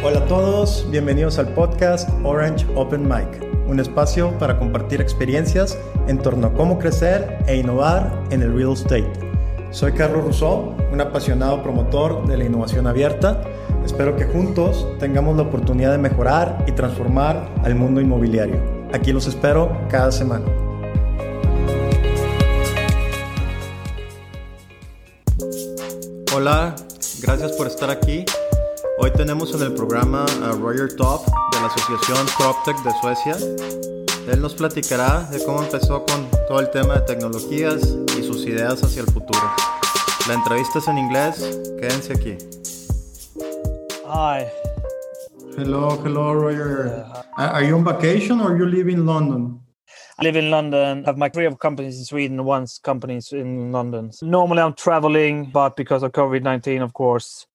Hola a todos, bienvenidos al podcast Orange Open Mic, un espacio para compartir experiencias en torno a cómo crecer e innovar en el real estate. Soy Carlos Rousseau, un apasionado promotor de la innovación abierta. Espero que juntos tengamos la oportunidad de mejorar y transformar al mundo inmobiliario. Aquí los espero cada semana. Hola, gracias por estar aquí. Hoy tenemos en el programa a Roger Top de la Asociación PropTech de Suecia. Él nos platicará de cómo empezó con todo el tema de tecnologías y sus ideas hacia el futuro. La entrevista es en inglés, quédense aquí. Hi. Hello, hello Roger. Are you on vacation or you live in London? I live in London, have my three of companies in Sweden, one companies in London. Normally I'm traveling, but because of COVID 19, of course,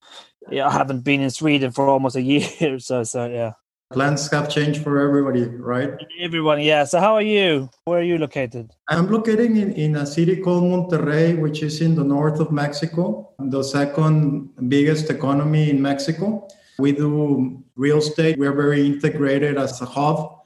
yeah, I haven't been in Sweden for almost a year. So, so yeah. Plans have changed for everybody, right? Everyone, yeah. So, how are you? Where are you located? I'm located in, in a city called Monterrey, which is in the north of Mexico, the second biggest economy in Mexico. We do real estate, we're very integrated as a hub.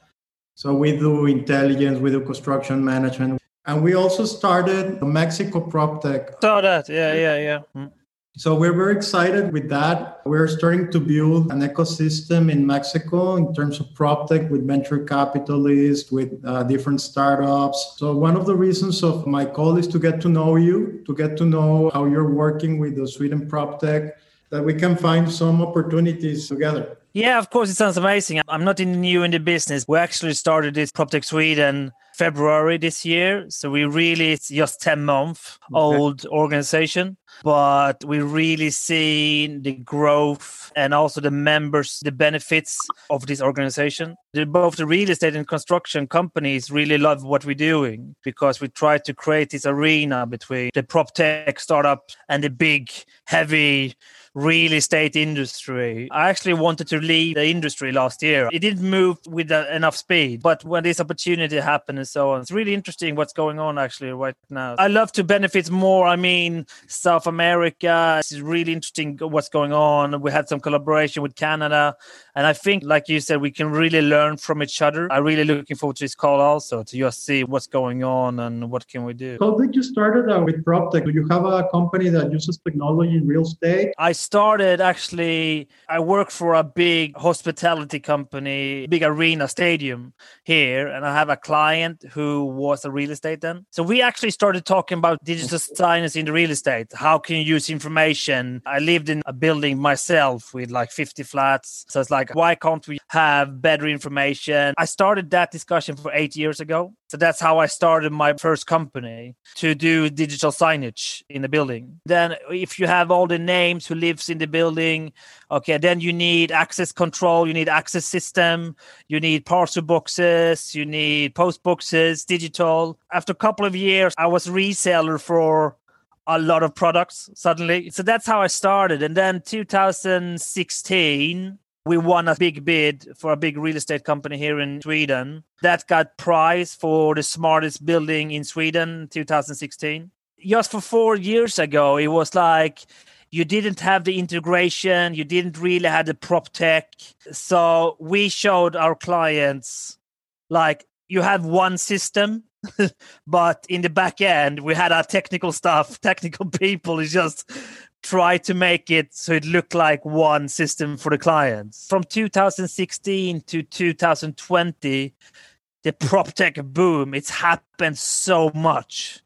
So, we do intelligence, we do construction management. And we also started Mexico PropTech. Saw that, yeah, yeah, yeah. Mm. So we're very excited with that. We're starting to build an ecosystem in Mexico in terms of prop tech with venture capitalists, with uh, different startups. So one of the reasons of my call is to get to know you, to get to know how you're working with the Sweden prop tech, that we can find some opportunities together. Yeah, of course, it sounds amazing. I'm not new in the business. We actually started this PropTech Sweden February this year. So we really, it's just 10 month old organization, but we really see the growth and also the members, the benefits of this organization. Both the real estate and construction companies really love what we're doing because we try to create this arena between the prop tech startup and the big, heavy real estate industry. I actually wanted to leave the industry last year. It didn't move with uh, enough speed, but when this opportunity happened and so on, it's really interesting what's going on actually right now. I love to benefit more. I mean, South America, it's really interesting what's going on. We had some collaboration with Canada. And I think, like you said, we can really learn from each other. I'm really looking forward to this call also to just see what's going on and what can we do. How did you start uh, with PropTech? Do you have a company that uses technology in real estate? I started actually, I work for a big hospitality company, big arena stadium here, and I have a client who was a real estate then. So we actually started talking about digital signage in the real estate. How can you use information? I lived in a building myself with like 50 flats. So it's like why can't we have better information i started that discussion for eight years ago so that's how i started my first company to do digital signage in the building then if you have all the names who lives in the building okay then you need access control you need access system you need parcel boxes you need post boxes digital after a couple of years i was reseller for a lot of products suddenly. So that's how I started. And then 2016, we won a big bid for a big real estate company here in Sweden that got prize for the smartest building in Sweden 2016. Just for 4 years ago it was like you didn't have the integration, you didn't really have the prop tech. So we showed our clients like you have one system but in the back end we had our technical stuff technical people is just try to make it so it looked like one system for the clients. From 2016 to 2020, the prop tech boom, it's happened so much.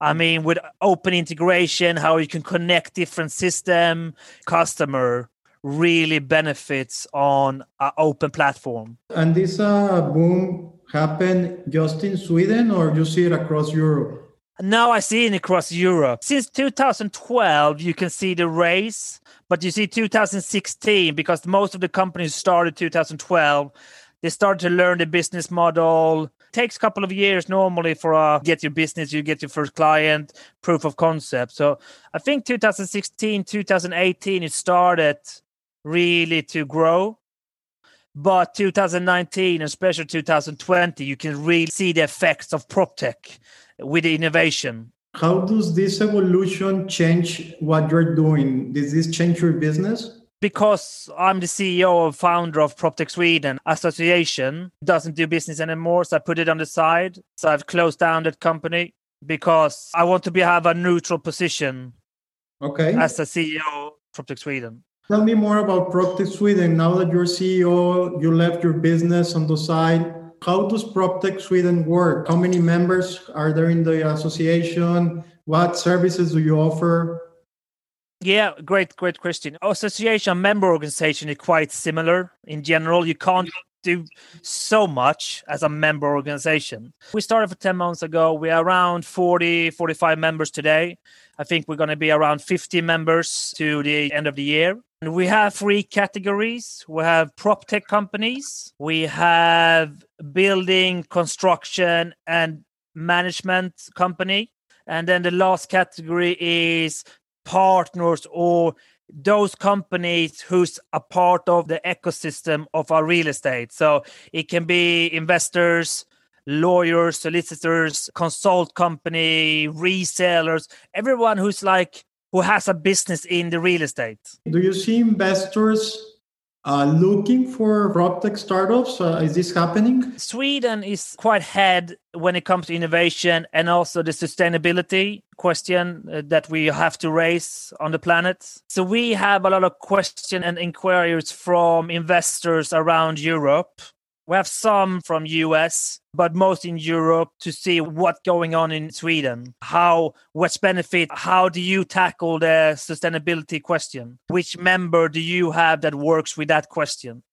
I mean, with open integration, how you can connect different system, customer really benefits on an open platform. And this uh, boom happened just in Sweden, or you see it across Europe? Now I see it across Europe. Since 2012, you can see the race, but you see 2016 because most of the companies started 2012. They started to learn the business model. It takes a couple of years normally for uh, get your business, you get your first client, proof of concept. So I think 2016, 2018, it started really to grow. But 2019, especially 2020, you can really see the effects of prop tech with innovation. How does this evolution change what you're doing? Does this change your business? because I'm the CEO of founder of PropTech Sweden Association doesn't do business anymore, so I put it on the side. So I've closed down that company because I want to be have a neutral position. Okay. As a CEO of PropTech Sweden. Tell me more about PropTech Sweden. Now that you're CEO, you left your business on the side. How does PropTech Sweden work? How many members are there in the association? What services do you offer? Yeah, great, great question. Association member organization is quite similar in general. You can't do so much as a member organization. We started for 10 months ago. We are around 40, 45 members today. I think we're going to be around 50 members to the end of the year. And we have three categories. We have prop tech companies, we have building, construction, and management company. And then the last category is partners or those companies who's a part of the ecosystem of our real estate. So it can be investors, lawyers, solicitors, consult company, resellers, everyone who's like who has a business in the real estate. Do you see investors uh, looking for PropTech startups? Uh, is this happening? Sweden is quite ahead when it comes to innovation and also the sustainability question uh, that we have to raise on the planet. So we have a lot of questions and inquiries from investors around Europe we have some from US, but most in Europe to see what's going on in Sweden. How, what's benefit? How do you tackle the sustainability question? Which member do you have that works with that question?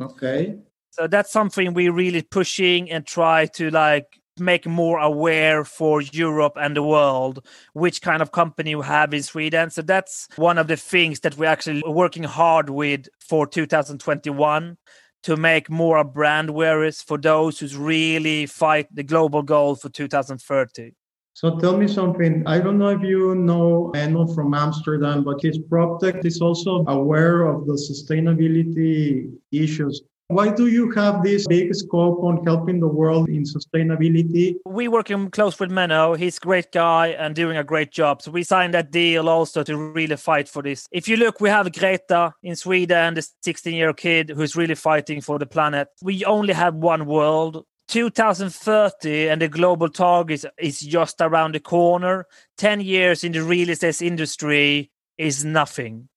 Okay. So that's something we're really pushing and try to like make more aware for Europe and the world which kind of company we have in Sweden. So that's one of the things that we're actually working hard with for 2021 to make more brand awareness for those who really fight the global goal for 2030. So tell me something. I don't know if you know Menno from Amsterdam, but his PropTech is also aware of the sustainability issues. Why do you have this big scope on helping the world in sustainability? We working close with Menno. He's a great guy and doing a great job. So we signed that deal also to really fight for this. If you look, we have Greta in Sweden, the 16 year old kid who's really fighting for the planet. We only have one world. 2030 and the global target is just around the corner. 10 years in the real estate industry is nothing,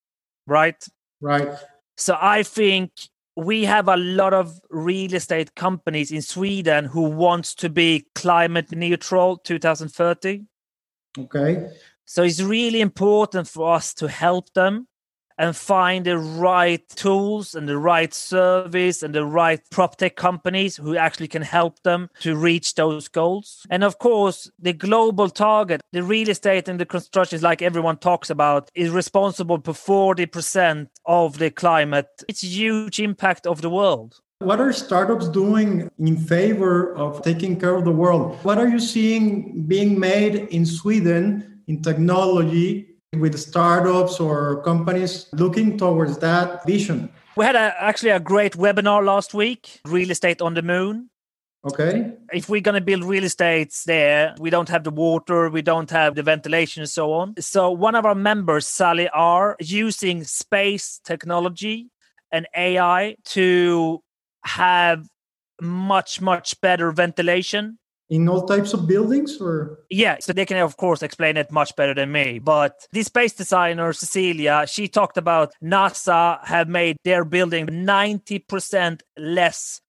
right? Right. So I think we have a lot of real estate companies in Sweden who wants to be climate neutral 2030. Okay. So it's really important for us to help them and find the right tools and the right service and the right prop tech companies who actually can help them to reach those goals. And of course, the global target, the real estate and the construction, like everyone talks about, is responsible for 40% of the climate. It's a huge impact of the world. What are startups doing in favor of taking care of the world? What are you seeing being made in Sweden in technology with startups or companies looking towards that vision? We had a, actually a great webinar last week, Real Estate on the Moon. Okay. If we're going to build real estates there, we don't have the water, we don't have the ventilation and so on. So one of our members, Sally R, using space technology and AI to have much, much better ventilation in all types of buildings or? Yeah so they can of course explain it much better than me but the space designer cecilia she talked about nasa have made their building 90% less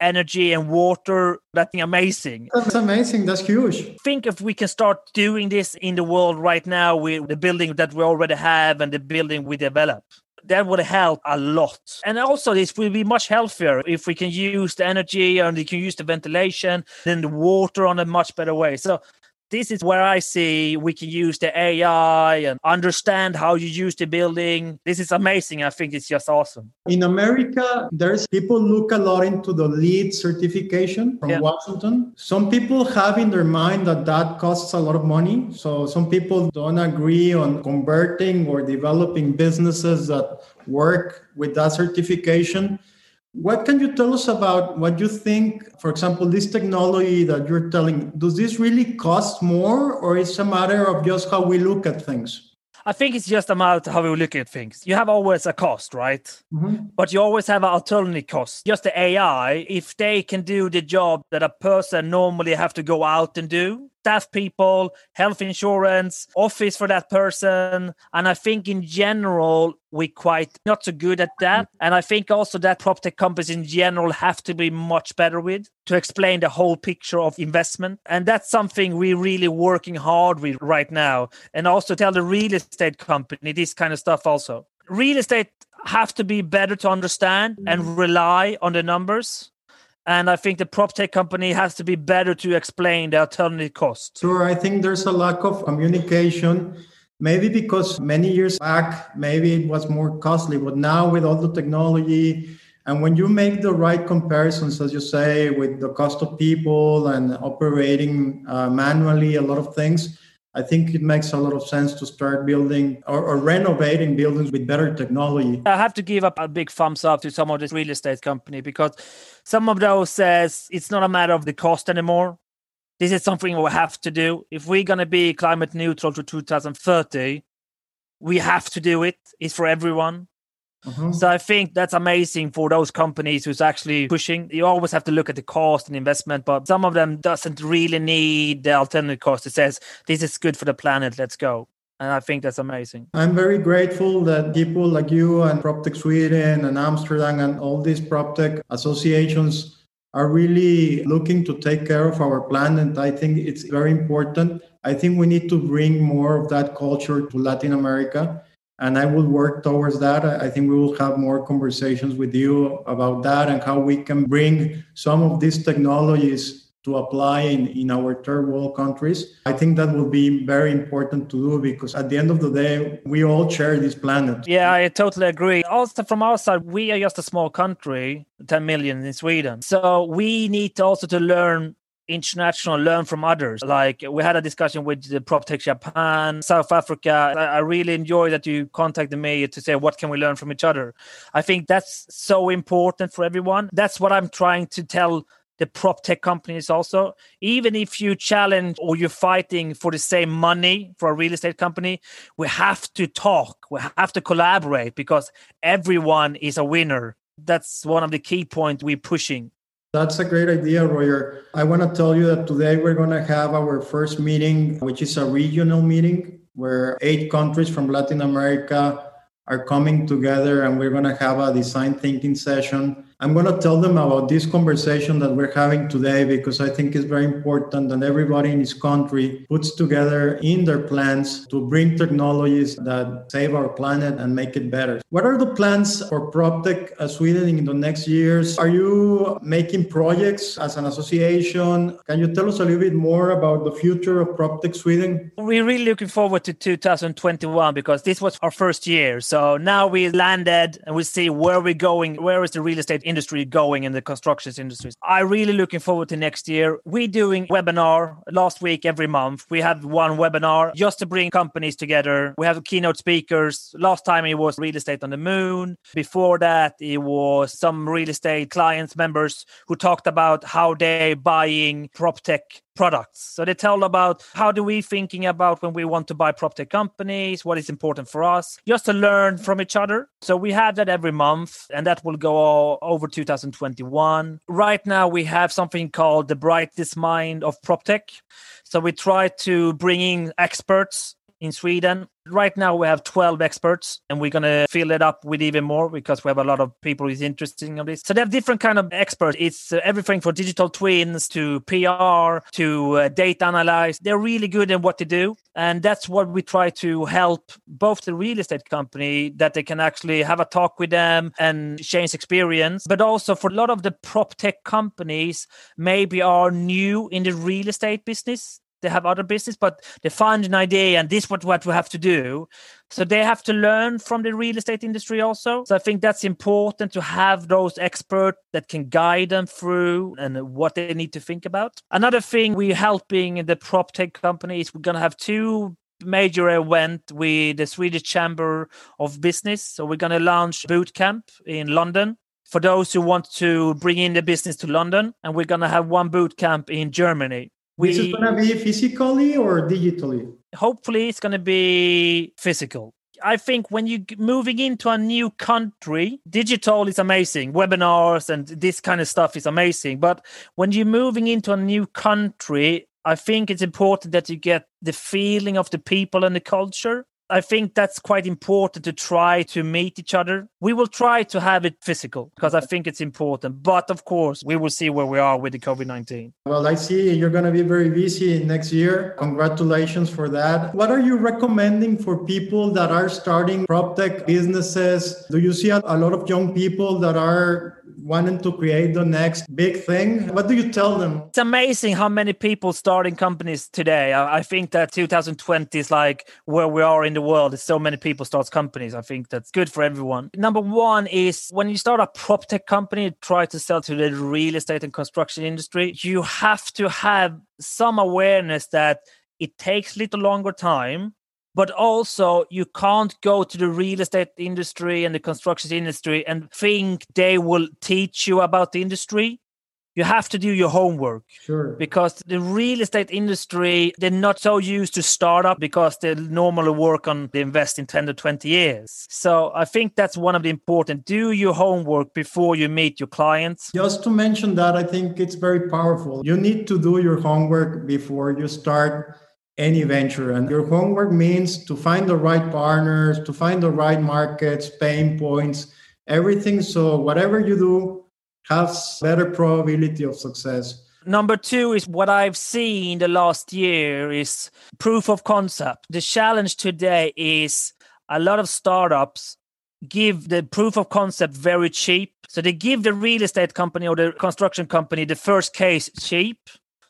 energy and water. That's amazing. That's amazing. That's huge. Think if we can start doing this in the world right now with the building that we already have and the building we develop that would help a lot. And also, this will be much healthier if we can use the energy and we can use the ventilation, then the water on a much better way. So this is where I see we can use the AI and understand how you use the building. This is amazing. I think it's just awesome. In America, there's people look a lot into the LEED certification from yeah. Washington. Some people have in their mind that that costs a lot of money. So some people don't agree on converting or developing businesses that work with that certification. What can you tell us about what you think, for example, this technology that you're telling, does this really cost more or is a matter of just how we look at things? I think it's just a about how we look at things. You have always a cost, right? Mm-hmm. But you always have an alternative cost. Just the AI, if they can do the job that a person normally have to go out and do, staff people, health insurance, office for that person. And I think in general, we're quite not so good at that. And I think also that prop tech companies in general have to be much better with to explain the whole picture of investment. And that's something we're really working hard with right now. And also tell the real estate company this kind of stuff also. Real estate have to be better to understand and rely on the numbers and I think the prop tech company has to be better to explain the alternative costs. Sure, I think there's a lack of communication. Maybe because many years back, maybe it was more costly, but now with all the technology, and when you make the right comparisons, as you say, with the cost of people and operating uh, manually, a lot of things, I think it makes a lot of sense to start building or, or, renovating buildings with better technology. I have to give up a big thumbs up to some of this real estate company because some of those says it's not a matter of the cost anymore. This is something we have to do. If we're going to be climate neutral to 2030, we have to do it. It's for everyone. Mm-hmm. So I think that's amazing for those companies who's actually pushing. You always have to look at the cost and investment, but some of them doesn't really need the alternative cost. It says this is good for the planet. Let's go. And I think that's amazing. I'm very grateful that people like you and PropTech Sweden and Amsterdam and all these PropTech associations are really looking to take care of our planet. I think it's very important. I think we need to bring more of that culture to Latin America and I will work towards that. I think we will have more conversations with you about that and how we can bring some of these technologies to apply in, in our third world countries. I think that will be very important to do because at the end of the day, we all share this planet. Yeah, I totally agree. Also, from our side, we are just a small country, 10 million in Sweden. So we need also to learn international learn from others. Like we had a discussion with the proptech japan south africa. I really enjoy that you contacted me to say what can we learn from each other? I think that's so important for everyone. That's what i'm trying to tell the prop tech companies also. Even if you challenge or you're fighting for the same money for a real estate company we have to talk. We have to collaborate because everyone is a winner. That's one of the key points we're pushing that's a great idea, Roger. I want to tell you that today we're going to have our first meeting, which is a regional meeting where eight countries from Latin America are coming together and we're going to have a design thinking session I'm going to tell them about this conversation that we're having today because I think it's very important that everybody in this country puts together in their plans to bring technologies that save our planet and make it better. What are the plans for PropTech Sweden in the next years? Are you making projects as an association? Can you tell us a little bit more about the future of PropTech Sweden? We're really looking forward to 2021 because this was our first year. So now we landed and we see where we're going, where is the real estate industry going in the construction industries. I'm really looking forward to next year. We're doing webinar last week every month. We have one webinar just to bring companies together. We have keynote speakers. Last time it was real estate on the moon. Before that, it was some real estate clients members who talked about how they're buying prop tech products. So they tell about how do we thinking about when we want to buy prop tech companies, what is important for us, just to learn from each other. So we have that every month, and that will go over 2021. Right now, we have something called the brightest mind of prop tech. So we try to bring in experts in Sweden Right now, we have 12 experts, and we're going to fill it up with even more because we have a lot of people who's interested in this. So they have different kind of experts. It's uh, everything from digital twins to PR to uh, data analyze. They're really good in what they do. And that's what we try to help both the real estate company that they can actually have a talk with them and change experience, but also for a lot of the prop tech companies, maybe are new in the real estate business they have other business but they find an idea and this is what, what we have to do so they have to learn from the real estate industry also so i think that's important to have those experts that can guide them through and what they need to think about another thing we're helping the prop tech companies we're going to have two major event with the swedish chamber of business so we're going to launch boot camp in london for those who want to bring in the business to London. And we're going to have one boot camp in Germany. We, is going to be physically or digitally? Hopefully, it's going to be physical. I think when you're moving into a new country, digital is amazing. Webinars and this kind of stuff is amazing. But when you're moving into a new country, I think it's important that you get the feeling of the people and the culture. I think that's quite important to try to meet each other. We will try to have it physical because I think it's important. But of course, we will see where we are with the COVID 19. Well, I see you're going to be very busy next year. Congratulations for that. What are you recommending for people that are starting prop tech businesses? Do you see a lot of young people that are wanting to create the next big thing. What do you tell them? It's amazing how many people starting companies today. I, think that 2020 is like where we are in the world. There's so many people starts companies. I think that's good for everyone. Number one is when you start a prop tech company, try to sell to the real estate and construction industry. You have to have some awareness that it takes a little longer time but also you can't go to the real estate industry and the construction industry and think they will teach you about the industry. You have to do your homework sure. because the real estate industry they're not so used to startup because they normally work on they invest in 10 to 20 years. So i think that's one of the important do your homework before you meet your clients. Just to mention that i think it's very powerful. You need to do your homework before you start any venture. And your homework means to find the right partners, to find the right markets, pain points, everything. So whatever you do has better probability of success. Number two is what I've seen the last year is proof of concept. The challenge today is a lot of startups give the proof of concept very cheap. So they give the real estate company or the construction company the first case cheap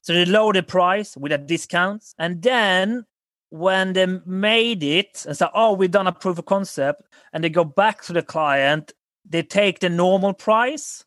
so they lower the price with a discount. And then when they made it and say, oh, we've done a proof of concept, and they go back to the client, they take the normal price.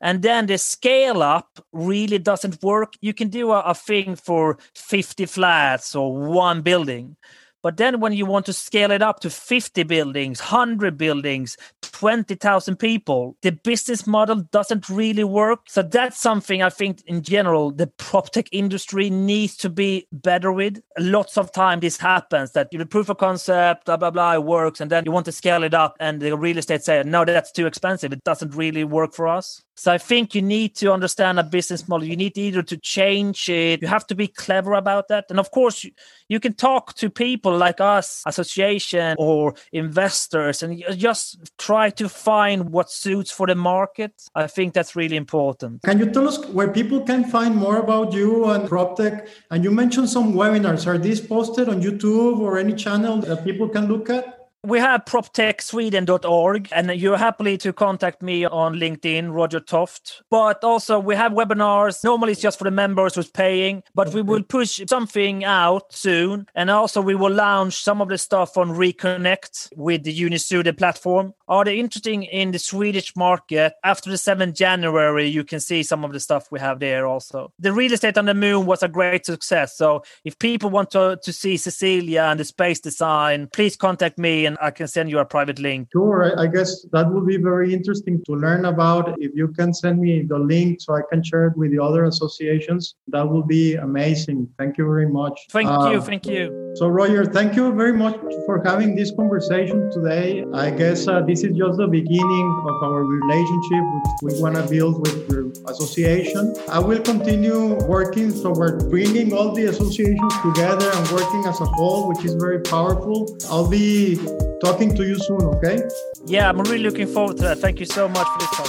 And then the scale up really doesn't work. You can do a, a thing for 50 flats or one building. But then when you want to scale it up to 50 buildings, 100 buildings, 20,000 people, the business model doesn't really work. So that's something I think in general the prop tech industry needs to be better with. Lots of time this happens that the proof of concept, blah, blah, blah, it works. And then you want to scale it up and the real estate say, no, that's too expensive. It doesn't really work for us. So I think you need to understand a business model. You need either to change it. You have to be clever about that. And of course, you, you can talk to people like us, association or investors, and just try to find what suits for the market. I think that's really important. Can you tell us where people can find more about you and PropTech? And you mentioned some webinars. Are these posted on YouTube or any channel that people can look at? We have proptechsweden.org, and you're happily to contact me on LinkedIn, Roger Toft. But also, we have webinars. Normally, it's just for the members who's paying, but we will push something out soon. And also, we will launch some of the stuff on Reconnect with the Unissu platform. Are they interesting in the Swedish market? After the 7th January, you can see some of the stuff we have there also. The real estate on the moon was a great success. So, if people want to, to see Cecilia and the space design, please contact me and I can send you a private link. Sure. I guess that would be very interesting to learn about. If you can send me the link so I can share it with the other associations, that would be amazing. Thank you very much. Thank uh, you. Thank you. So, Roger, thank you very much for having this conversation today. I guess uh, this is just the beginning of our relationship which we want to build with your association. I will continue working toward bringing all the associations together and working as a whole, which is very powerful. I'll be talking to you soon, okay? Yeah, I'm really looking forward to that. Thank you so much for this call.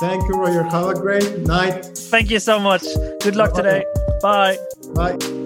Thank you, Roger. Have a great night. Thank you so much. Good luck Bye. today. Bye. Bye.